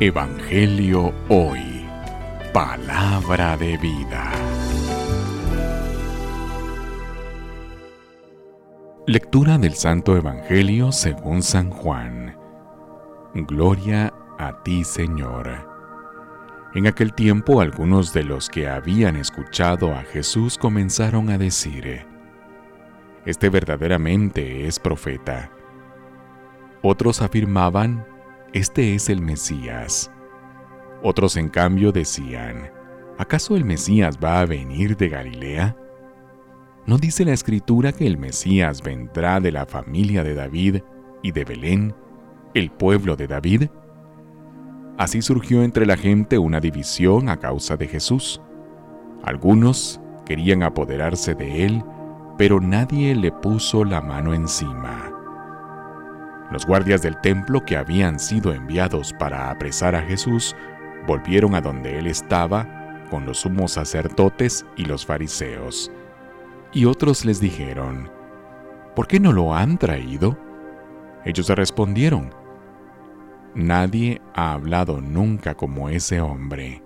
Evangelio Hoy. Palabra de vida. Lectura del Santo Evangelio según San Juan. Gloria a ti, Señor. En aquel tiempo algunos de los que habían escuchado a Jesús comenzaron a decir, Este verdaderamente es profeta. Otros afirmaban, este es el Mesías. Otros en cambio decían, ¿acaso el Mesías va a venir de Galilea? ¿No dice la escritura que el Mesías vendrá de la familia de David y de Belén, el pueblo de David? Así surgió entre la gente una división a causa de Jesús. Algunos querían apoderarse de él, pero nadie le puso la mano encima. Los guardias del templo que habían sido enviados para apresar a Jesús volvieron a donde él estaba con los sumos sacerdotes y los fariseos. Y otros les dijeron, ¿por qué no lo han traído? Ellos respondieron, Nadie ha hablado nunca como ese hombre.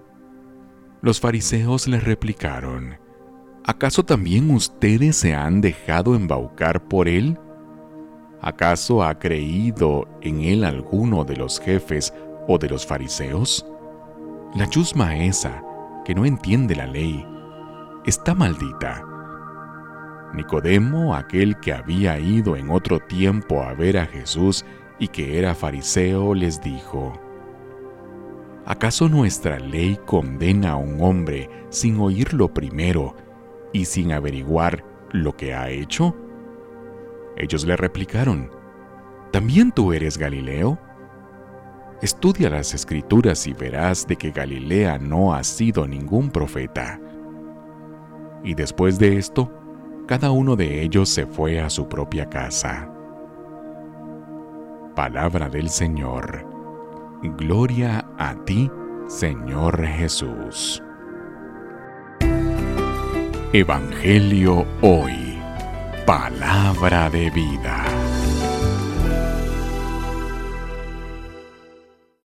Los fariseos les replicaron, ¿acaso también ustedes se han dejado embaucar por él? ¿Acaso ha creído en él alguno de los jefes o de los fariseos? La chusma esa, que no entiende la ley, está maldita. Nicodemo, aquel que había ido en otro tiempo a ver a Jesús y que era fariseo, les dijo, ¿acaso nuestra ley condena a un hombre sin oírlo primero y sin averiguar lo que ha hecho? Ellos le replicaron, ¿también tú eres Galileo? Estudia las escrituras y verás de que Galilea no ha sido ningún profeta. Y después de esto, cada uno de ellos se fue a su propia casa. Palabra del Señor. Gloria a ti, Señor Jesús. Evangelio hoy. Palabra de vida.